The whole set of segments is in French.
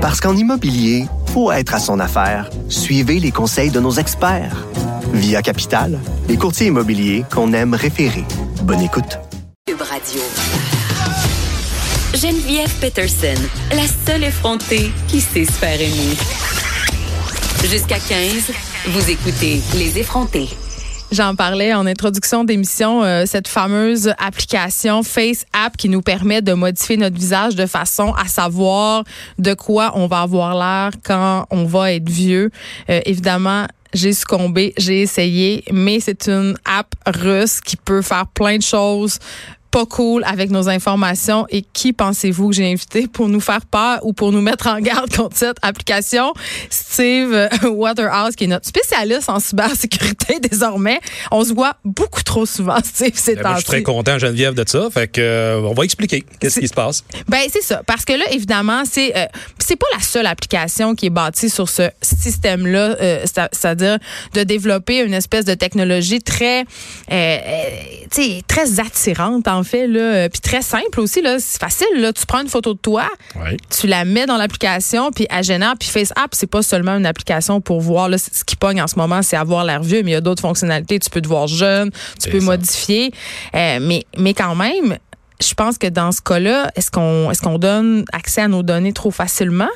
Parce qu'en immobilier, faut être à son affaire. Suivez les conseils de nos experts. Via Capital, les courtiers immobiliers qu'on aime référer. Bonne écoute. Radio. Geneviève Peterson, la seule effrontée qui sait se faire aimer. Jusqu'à 15, vous écoutez Les effrontés. J'en parlais en introduction d'émission, euh, cette fameuse application Face App qui nous permet de modifier notre visage de façon à savoir de quoi on va avoir l'air quand on va être vieux. Euh, évidemment, j'ai succombé, j'ai essayé, mais c'est une app russe qui peut faire plein de choses pas cool avec nos informations et qui pensez-vous que j'ai invité pour nous faire peur ou pour nous mettre en garde contre cette application? Steve Waterhouse, qui est notre spécialiste en cybersécurité désormais. On se voit beaucoup trop souvent, Steve, c'est ben, Je suis très content, Geneviève, de ça. Fait que, euh, on va expliquer qu'est-ce qui se passe. Ben, c'est ça. Parce que là, évidemment, c'est, euh, c'est pas la seule application qui est bâtie sur ce système-là, euh, c'est-à-dire de développer une espèce de technologie très, très attirante en fait, là, euh, puis très simple aussi, là, c'est facile, là, tu prends une photo de toi, tu la mets dans l'application, puis gênant, puis FaceApp, c'est pas seulement une application pour voir, là, ce qui pogne en ce moment, c'est avoir l'air vieux, mais il y a d'autres fonctionnalités, tu peux te voir jeune, tu peux modifier, euh, mais, mais quand même, je pense que dans ce cas-là, est-ce qu'on est-ce qu'on donne accès à nos données trop facilement?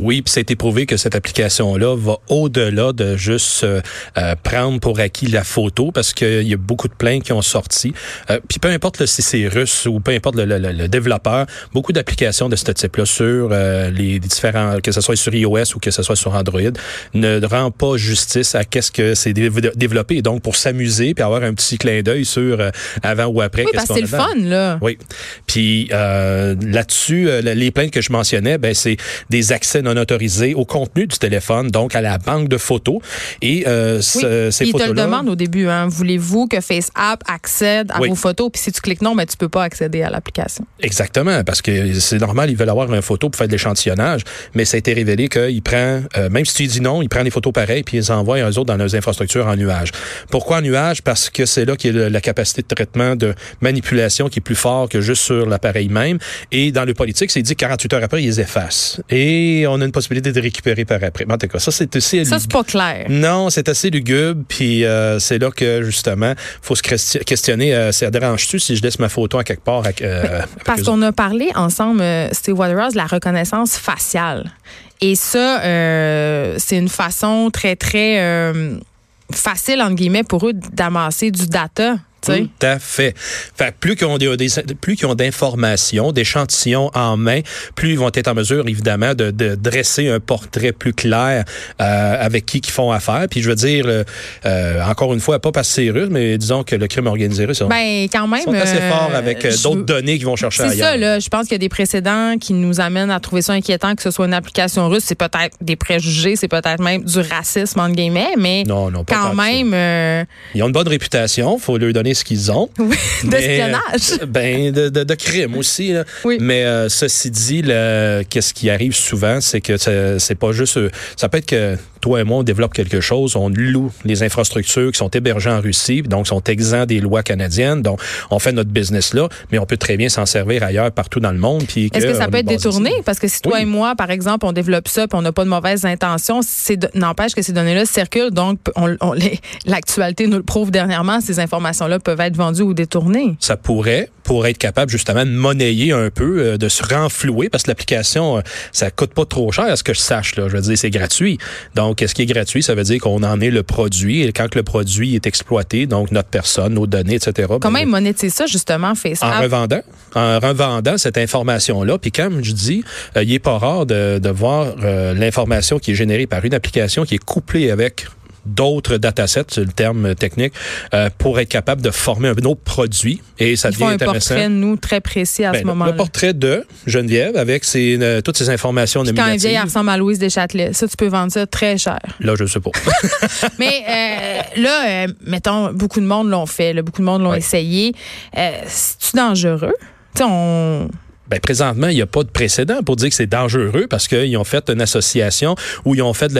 Oui, puis ça a été prouvé que cette application-là va au-delà de juste euh, euh, prendre pour acquis la photo, parce qu'il y a beaucoup de plaintes qui ont sorti. Euh, puis peu importe si c'est russe ou peu importe le, le, développeur, beaucoup d'applications de ce type-là sur les différents, que ce soit sur iOS ou que ce soit sur Android, ne rend pas justice à qu'est-ce que c'est développé. donc, pour s'amuser puis avoir un petit clin d'œil sur avant ou après. Oui, parce que c'est le fun, là. Oui. Puis là-dessus, les plaintes que je mentionnais, ben c'est des accès non autorisé au contenu du téléphone, donc à la banque de photos. Et euh, ces photos-là... Ils te le demandent au début. Hein. Voulez-vous que FaceApp accède à vos photos? Puis si tu cliques non, mais ben, tu peux pas accéder à l'application. Exactement, parce que c'est normal, ils veulent avoir une photo pour faire de l'échantillonnage, mais ça a été révélé qu'il prend, euh, même si tu dis non, il prend des photos pareilles puis ils les envoie eux autres dans leurs infrastructures en nuage. Pourquoi en nuage? Parce que c'est là qu'il y a la capacité de traitement de manipulation qui est plus fort que juste sur l'appareil même. Et dans le politique, c'est dit 48 heures après, ils les effacent. Et on a une possibilité de récupérer par après. en tout cas, ça, c'est assez... Ça, c'est pas clair. Non, c'est assez lugubre, puis euh, c'est là que, justement, faut se questionner, euh, ça dérange-tu si je laisse ma photo à quelque part? Euh, parce qu'on a parlé ensemble, Steve Waterhouse, de la reconnaissance faciale. Et ça, c'est une façon très, très facile, entre guillemets, pour eux d'amasser du data tout à fait. fait plus qu'ils ont des, plus qu'ils ont d'informations, d'échantillons en main, plus ils vont être en mesure, évidemment, de, de dresser un portrait plus clair euh, avec qui ils font affaire. Puis je veux dire, euh, euh, encore une fois, pas parce que c'est russe, mais disons que le crime organisé russe, ben, quand même, sont assez forts avec d'autres données qu'ils vont chercher ailleurs. C'est ça, là. Je pense qu'il y a des précédents qui nous amènent à trouver ça inquiétant que ce soit une application russe. C'est peut-être des préjugés, c'est peut-être même du racisme, entre guillemets, mais non, non, pas quand même... Ils ont une bonne réputation, faut leur donner ce qu'ils ont. Oui, d'espionnage. Ben, de, de, de, crime aussi. Oui. Mais euh, ceci dit, qu'est-ce qui arrive souvent, c'est que c'est pas juste... Euh, ça peut être que toi et moi, on développe quelque chose, on loue les infrastructures qui sont hébergées en Russie, donc sont exempts des lois canadiennes, donc on fait notre business là, mais on peut très bien s'en servir ailleurs, partout dans le monde. Est-ce que, ça peut être détourné? Parce que si toi et moi, par exemple, on développe ça, puis on n'a pas de mauvaises intentions, n'empêche que ces données-là circulent, donc on, l'actualité nous le prouve dernièrement, ces informations-là peuvent être vendues ou détournées. Ça pourrait, pour être capable justement de monnayer un peu, euh, de se renflouer, parce que l'application, euh, ça coûte pas trop cher, à ce que je sache. Là. Je veux dire, c'est gratuit. Donc, ce qui est gratuit, ça veut dire qu'on en est le produit. Et quand le produit est exploité, donc notre personne, nos données, etc. Comment ben, ils monétisent ça, justement, Facebook? En revendant. En revendant cette information-là. Puis comme je dis, euh, il est pas rare de, de voir l'information qui est générée par une application qui est couplée avec d'autres datasets, c'est le terme technique, euh, pour être capable de former un autre produit. Et ça Ils devient font un intéressant. portrait, nous, très précis à ce ben, moment-là. Le portrait de Geneviève avec ses, euh, toutes ces informations Puis nominatives. Quand un vieil ressemble à Louise Deschâtelet, ça, tu peux vendre ça très cher. Là, je ne sais pas. Mais euh, là, mettons, beaucoup de monde l'ont fait, beaucoup de monde l'ont essayé. C'est-tu dangereux? Tu sais, on Ben, présentement, il n'y a pas de précédent pour dire que c'est dangereux parce qu'ils ont fait une association où ils ont fait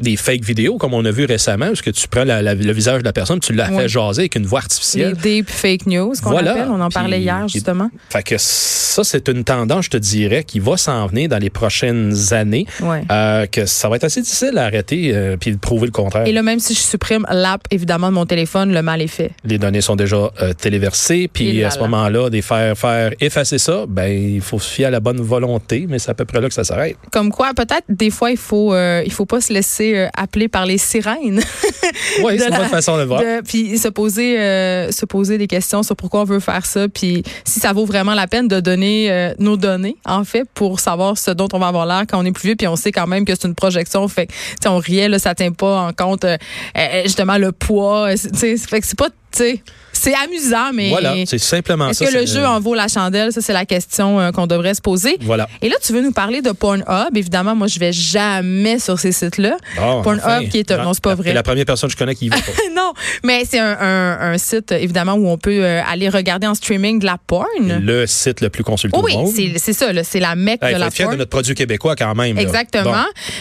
des fake vidéos, comme on a vu récemment, parce que tu prends la- la- le visage de la personne, tu l'as Ouais. fait jaser avec une voix Les artificielle. deep fake news qu'on Voilà. appelle. On en parlait Puis- hier, justement. Fait que ça, c'est une tendance, je te dirais, qui va s'en venir dans les prochaines années. Ouais. Euh, que ça va être assez difficile à arrêter euh, puis de prouver le contraire. Et là, même si je supprime l'app, évidemment, de mon téléphone, le mal est fait. les données sont déjà euh, téléversées, puis à ce là. moment-là, des faire faire effacer ça, ben il faut se fier à la bonne volonté, mais c'est à peu près là que ça s'arrête. Comme quoi, peut-être, des fois, il faut, euh, il faut pas se laisser euh, appeler par les sirènes. Oui, c'est une bonne façon de le voir. De- puis se poser, euh, se poser des questions sur pourquoi on veut faire ça, puis si ça vaut vraiment la peine de donner nos données, en fait, pour savoir ce dont on va avoir l'air quand on est plus vieux, puis on sait quand même que c'est une projection, fait que, on riait, là, ça tient pas en compte, justement, le poids, fait que c'est pas, tu sais, c'est amusant, mais Voilà, c'est simplement est-ce ça. que le c'est- jeu en vaut la chandelle? Ça, c'est la question euh, qu'on devrait se poser. Voilà. Et là, tu veux nous parler de Pornhub. Évidemment, moi, je vais jamais sur ces sites-là. Bon, Pornhub, enfin. qui est un- non, c'est pas vrai. t'es la première personne que je connais qui y va pas. non, mais c'est un, un- un site, évidemment, où on peut euh, aller regarder en streaming de la porn. le site le plus consulté oui, au monde. c'est c'est ça, là, c'est la mecque Hey, de la porn. de notre produit québécois quand même. là. Exactement. Bon.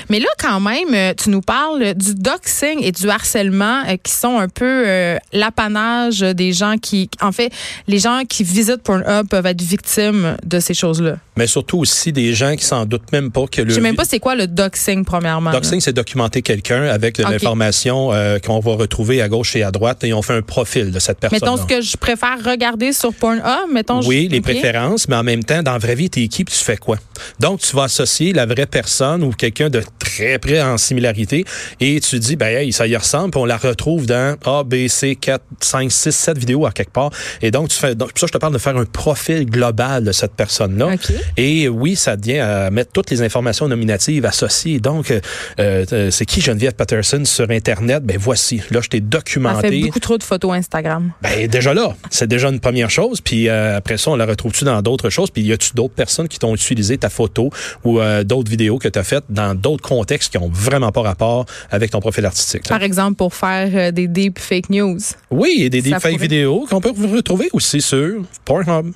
Mais là, quand même, euh, tu nous parles du doxing et du harcèlement euh, qui sont un peu l'apanage des gens qui, en fait, les gens qui visitent Pornhub peuvent être victimes de ces choses-là. Mais surtout aussi des gens qui s'en doutent même pas que le Je sais même pas c'est quoi le doxing, premièrement. Doxing, c'est documenter quelqu'un avec de Ok. l'information euh, qu'on va retrouver à gauche et à droite et on fait un profil de cette personne. Mettons ce que je préfère regarder sur Pornhub, mettons. Oui, je- les préférences, mais en même temps, dans la vraie vie, t'es qui puis tu fais quoi? Donc, tu vas associer la vraie personne ou quelqu'un de très près en similarité et tu dis, ben, hey, ça y ressemble, puis on la retrouve dans A, B, C, 4, 5, 6, 7 vidéos à quelque part. Et donc, tu fais, donc, ça, je te parle de faire un profil global de cette personne-là. OK. Et oui, ça devient à mettre toutes les informations nominatives associées. Donc, euh, euh, c'est qui Geneviève Patterson sur Internet? Ben, voici. Là, je t'ai Ça fait documenté. beaucoup trop de photos Instagram. Ben déjà là, c'est déjà une première chose. Puis euh, après ça, on la retrouve-tu dans d'autres choses? Puis y a-tu d'autres personnes qui t'ont utilisé ta photo ou euh, d'autres vidéos que tu as faites dans d'autres contextes qui ont vraiment pas rapport avec ton profil artistique? Par exemple, pour faire euh, des deep fake news. Oui, a des Ça deepfake vidéos qu'on peut retrouver aussi sur Pornhub.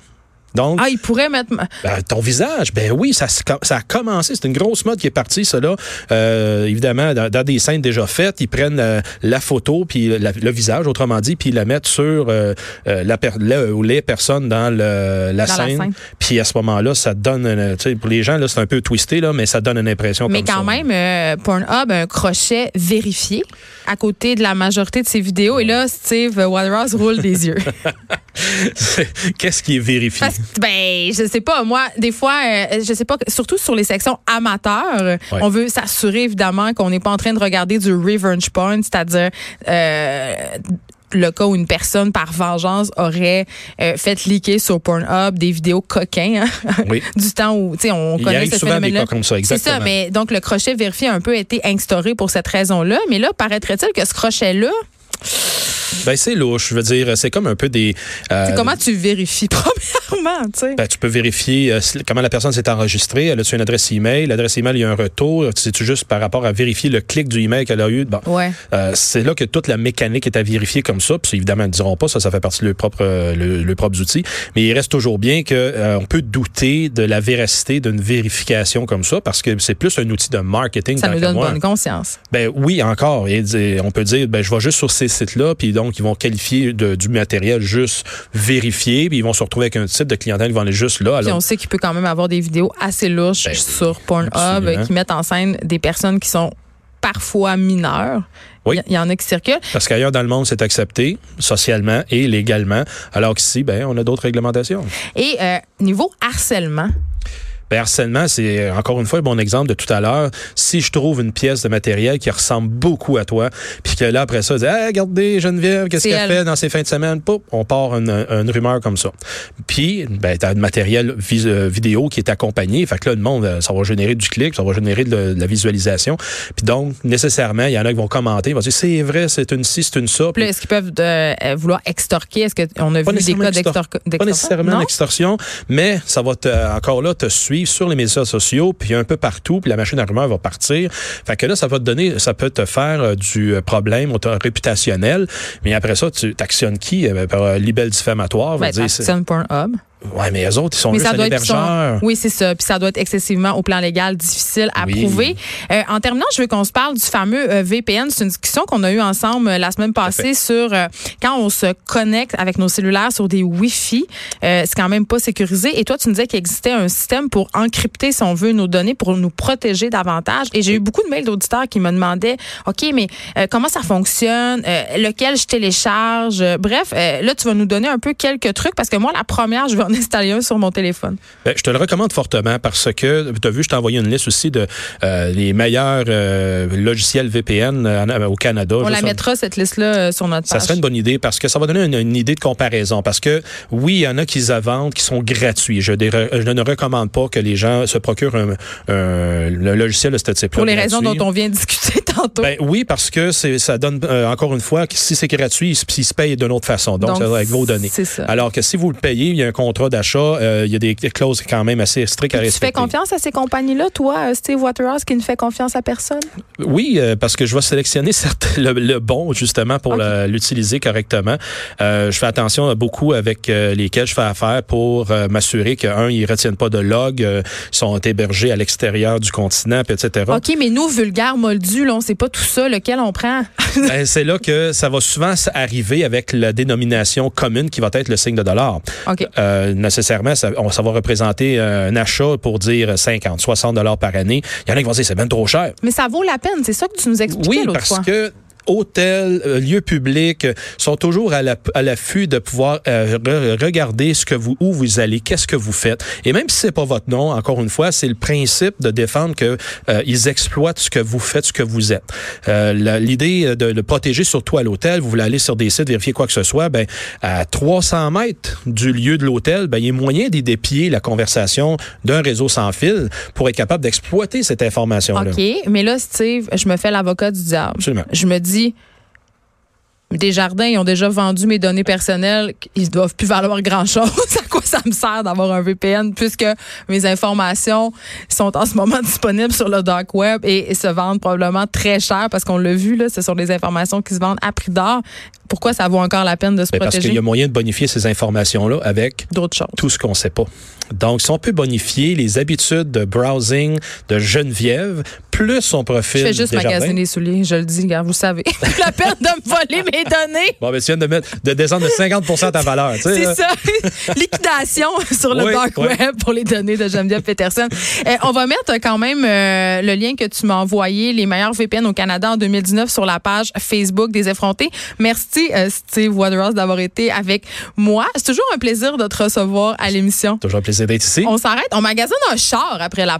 Donc, Ah, ils pourraient mettre. ben, ton visage, ben oui, ça, a commencé. C'est une grosse mode qui est partie, là. Euh, évidemment, dans, dans des scènes déjà faites, ils prennent euh, la photo puis la- le visage, autrement dit, puis ils la mettent sur euh, euh, la ou les personnes dans le, la, Dans la scène. Puis à ce moment-là, ça donne, pour les gens là, c'est un peu twisté là, mais ça donne une impression. Mais comme quand même, euh, Pornhub a un crochet vérifié à côté de la majorité de ses vidéos. Et là, Steve Waterhouse roule des yeux. qu'est-ce qui est vérifié? Parce ben, je sais pas, moi, des fois, euh, je sais pas, surtout sur les sections amateurs, Ouais. on veut s'assurer évidemment qu'on n'est pas en train de regarder du revenge porn, c'est-à-dire euh, le cas où une personne, par vengeance, aurait euh, fait leaker sur Pornhub des vidéos coquins hein, Oui. du temps où, tu sais, on Il connaît ce phénomène-là. cas comme ça, C'est ça, mais donc le crochet vérifié a un peu été instauré pour cette raison-là. Mais là, paraîtrait-il que ce crochet-là, Ben c'est louche. Je veux dire, c'est comme un peu des. euh, comment tu vérifies, premièrement, tu sais? Ben, tu peux vérifier euh, comment la personne s'est enregistrée. Elle a-tu une adresse email? L'adresse email, il y a un retour. C'est-tu juste par rapport à vérifier le clic du email qu'elle a eu? Bon. Ouais. Euh, c'est là que toute la mécanique est à vérifier comme ça. Puis évidemment, ils ne diront pas ça, ça fait partie de leurs propres, le- leurs propres outils. Mais il reste toujours bien que euh, on peut douter de la véracité d'une vérification comme ça parce que c'est plus un outil de marketing. Ça nous donne moi. bonne conscience. Ben oui, encore. Et on peut dire, ben je vais juste sur ces sites-là, puis donc ils vont qualifier de- du matériel juste vérifié, puis ils vont se retrouver avec un type de clientèle qui vont aller juste là. Puis on sait qu'il peut quand même avoir des vidéos assez louches Ben, sur Pornhub absolument. qui mettent en scène des personnes qui sont parfois mineures. Oui. Il y, il y en a qui circulent. parce qu'ailleurs dans le monde, c'est accepté socialement et légalement, alors qu'ici, ben on a d'autres réglementations. Et euh, niveau harcèlement, Ben, harcèlement, c'est encore une fois un bon exemple de tout à l'heure. Si je trouve une pièce de matériel qui ressemble beaucoup à toi, puis que là, après ça, je dis, hey, regardez, Geneviève, qu'est-ce qu'elle elle. fait dans ses fins de semaine? Poup, on part une, une rumeur comme ça. Puis, ben, t'as du matériel vis- euh, vidéo qui est accompagné. Fait que là, le monde, euh, ça va générer du clic, ça va générer de, la- de la visualisation. Puis donc, nécessairement, il y en a qui vont commenter, ils vont dire, c'est vrai, c'est une ci, c'est une ça. puis est-ce qu'ils peuvent euh, euh, vouloir extorquer? Est-ce qu'on a Pas vu des cas extor- d'extorsion? Pas nécessairement l'extorsion, mais ça va te, encore là te suivre sur les médias sociaux, puis un peu partout, puis la machine à rumeurs va partir. Fait que là, ça va te donner, ça peut te faire euh, du euh, problème réputationnel, mais après ça, tu t'actionnes qui? Euh, par libelle diffamatoire. va Ben, dire, Ouais, mais eux autres, ils sont Mais ça doit être oui, c'est ça. Puis ça doit être excessivement au plan légal difficile à Oui. prouver. Euh, en terminant, je veux qu'on se parle du fameux euh, VPN. C'est une discussion qu'on a eue ensemble euh, la semaine passée sur quand on se connecte avec nos cellulaires sur des Wi-Fi. C'est quand même pas sécurisé. Et toi, tu nous disais qu'il existait un système pour encrypter, si on veut, nos données pour nous protéger davantage. Et j'ai eu beaucoup de mails d'auditeurs qui me demandaient, OK, mais comment ça fonctionne? Lequel je télécharge? Bref, là, tu vas nous donner un peu quelques trucs parce que moi, la première, je vais en installer un sur mon téléphone. Ben, je te le recommande fortement parce que, tu as vu, je t'ai envoyé une liste aussi de euh, les meilleurs euh, logiciels VPN euh, au Canada. On la mettra, cette liste-là, euh, sur notre Ça page. serait une bonne idée parce que ça va donner une, une idée de comparaison. Parce que oui, il y en a qui les vendent qui sont gratuits. Je, ne recommande pas que les gens se procurent un, un- le logiciel de ce type-là. Pour les raisons dont on vient de discuter tantôt. Ben oui, parce que ça donne euh, encore une fois que si c'est gratuit, il, se- il se paye d'une autre façon. Donc, Donc, ça va avec vos données. c'est ça. Alors que si vous le payez, il y a un contrat d'achat, euh, il y a des clauses quand même assez strictes à tu respecter. fais confiance à ces compagnies-là, toi, euh, Steve Waterhouse, qui ne fait confiance à personne? Oui, euh, parce que je vais sélectionner certes le, le bon justement pour l'utiliser correctement. Euh, je fais attention à beaucoup avec lesquels je fais affaire pour m'assurer que un, ils retiennent pas de log, sont hébergés à l'extérieur du continent, puis etc. OK, mais nous, vulgaires moldus, là, on sait pas tout ça, lequel on prend. Ben, c'est là que ça va souvent arriver avec la dénomination commune qui va être le signe de dollar. OK. Euh, nécessairement, ça, on- ça va représenter euh, un achat pour dire 50, 60 dollars par année. Il y en a qui vont dire c'est bien trop cher. Mais ça vaut la peine, c'est ça que tu nous expliquais Oui, parce fois. que hôtels, euh, lieux publics euh, sont toujours à la- l'affût de pouvoir euh, re- regarder ce que vous où vous allez, qu'est-ce que vous faites. Et même si c'est pas votre nom, encore une fois, c'est le principe de défendre que euh, ils exploitent ce que vous faites, ce que vous êtes. Euh, la- L'idée de le protéger surtout à l'hôtel, vous voulez aller sur des sites vérifier quoi que ce soit, ben à 300 mètres du lieu de l'hôtel, ben il y a moyen d'y dépier la conversation d'un réseau sans fil pour être capable d'exploiter cette information-là. OK, mais là, Steve, je me fais l'avocat du diable. Absolument. Je me dis, des jardins, ils ont déjà vendu mes données personnelles, ils doivent plus valoir grand-chose. à quoi ça me sert d'avoir un VPN puisque mes informations sont en ce moment disponibles sur le dark web et, et se vendent probablement très cher parce qu'on l'a vu, là, ce sont des informations qui se vendent à prix d'or. Pourquoi ça vaut encore la peine de se parce protéger? qu'il y a moyen de bonifier ces informations-là avec D'autres choses. tout ce qu'on sait pas. Donc, si on peut bonifier les habitudes de browsing de Geneviève, plus son profil Je fais juste magasiner les souliers, je le dis, gars, vous savez. la peine de me voler mes données. Bon, ben, tu viens de, mettre, de descendre de 50 ta valeur. tu sais, C'est ça. Liquidation sur le Oui, dark oui. web pour les données de Geneviève Peterson. Euh, on va mettre quand même euh, le lien que tu m'as envoyé, les meilleurs VPN au Canada en 2019 sur la page Facebook des effrontés. Merci euh, Steve Waterhouse d'avoir été avec moi. C'est toujours un plaisir de te recevoir à l'émission. Toujours un plaisir d'être ici. On s'arrête, on magasine un char après la